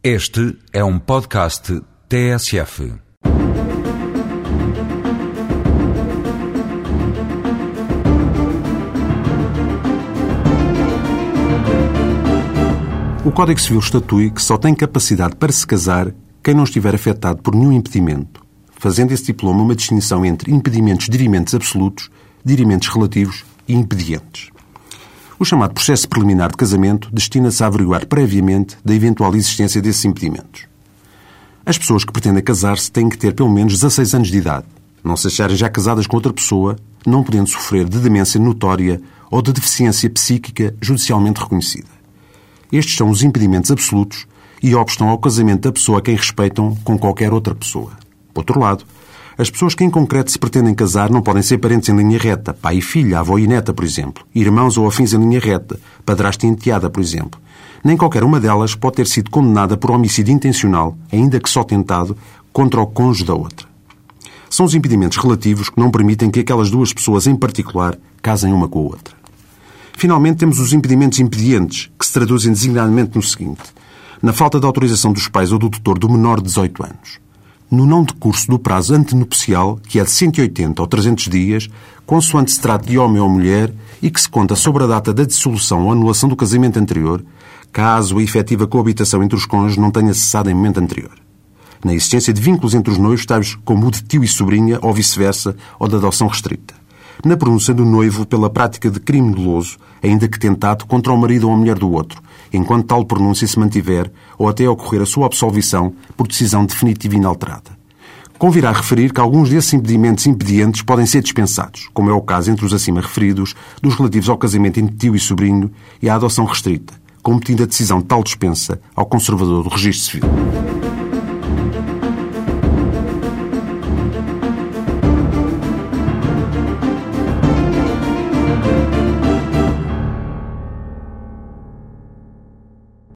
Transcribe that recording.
Este é um podcast TSF. O Código Civil estatui que só tem capacidade para se casar quem não estiver afetado por nenhum impedimento, fazendo esse diploma uma distinção entre impedimentos dirimentes absolutos, dirimentos relativos e impedientes. O chamado processo preliminar de casamento destina-se a averiguar previamente da eventual existência desses impedimentos. As pessoas que pretendem casar-se têm que ter pelo menos 16 anos de idade, não se acharem já casadas com outra pessoa, não podendo sofrer de demência notória ou de deficiência psíquica judicialmente reconhecida. Estes são os impedimentos absolutos e obstam ao casamento da pessoa a quem respeitam com qualquer outra pessoa. Por outro lado, as pessoas que em concreto se pretendem casar não podem ser parentes em linha reta, pai e filha, avó e neta, por exemplo, irmãos ou afins em linha reta, padrasto e enteada, por exemplo. Nem qualquer uma delas pode ter sido condenada por homicídio intencional, ainda que só tentado, contra o cônjuge da outra. São os impedimentos relativos que não permitem que aquelas duas pessoas em particular casem uma com a outra. Finalmente, temos os impedimentos impedientes, que se traduzem designadamente no seguinte: na falta de autorização dos pais ou do tutor do menor de 18 anos no não decurso do prazo antenupcial, que é de 180 ou 300 dias, consoante se trate de homem ou mulher e que se conta sobre a data da dissolução ou anulação do casamento anterior, caso a efetiva coabitação entre os cônjuges não tenha cessado em momento anterior. Na existência de vínculos entre os noivos, tais como o de tio e sobrinha, ou vice-versa, ou de adoção restrita. Na pronúncia do noivo pela prática de crime doloso, ainda que tentado contra o marido ou a mulher do outro, enquanto tal pronúncia se mantiver ou até ocorrer a sua absolvição por decisão definitiva e inalterada. Convirá referir que alguns desses impedimentos impedientes podem ser dispensados, como é o caso entre os acima referidos, dos relativos ao casamento entre tio e sobrinho e à adoção restrita, competindo a decisão de tal dispensa ao conservador do registro civil.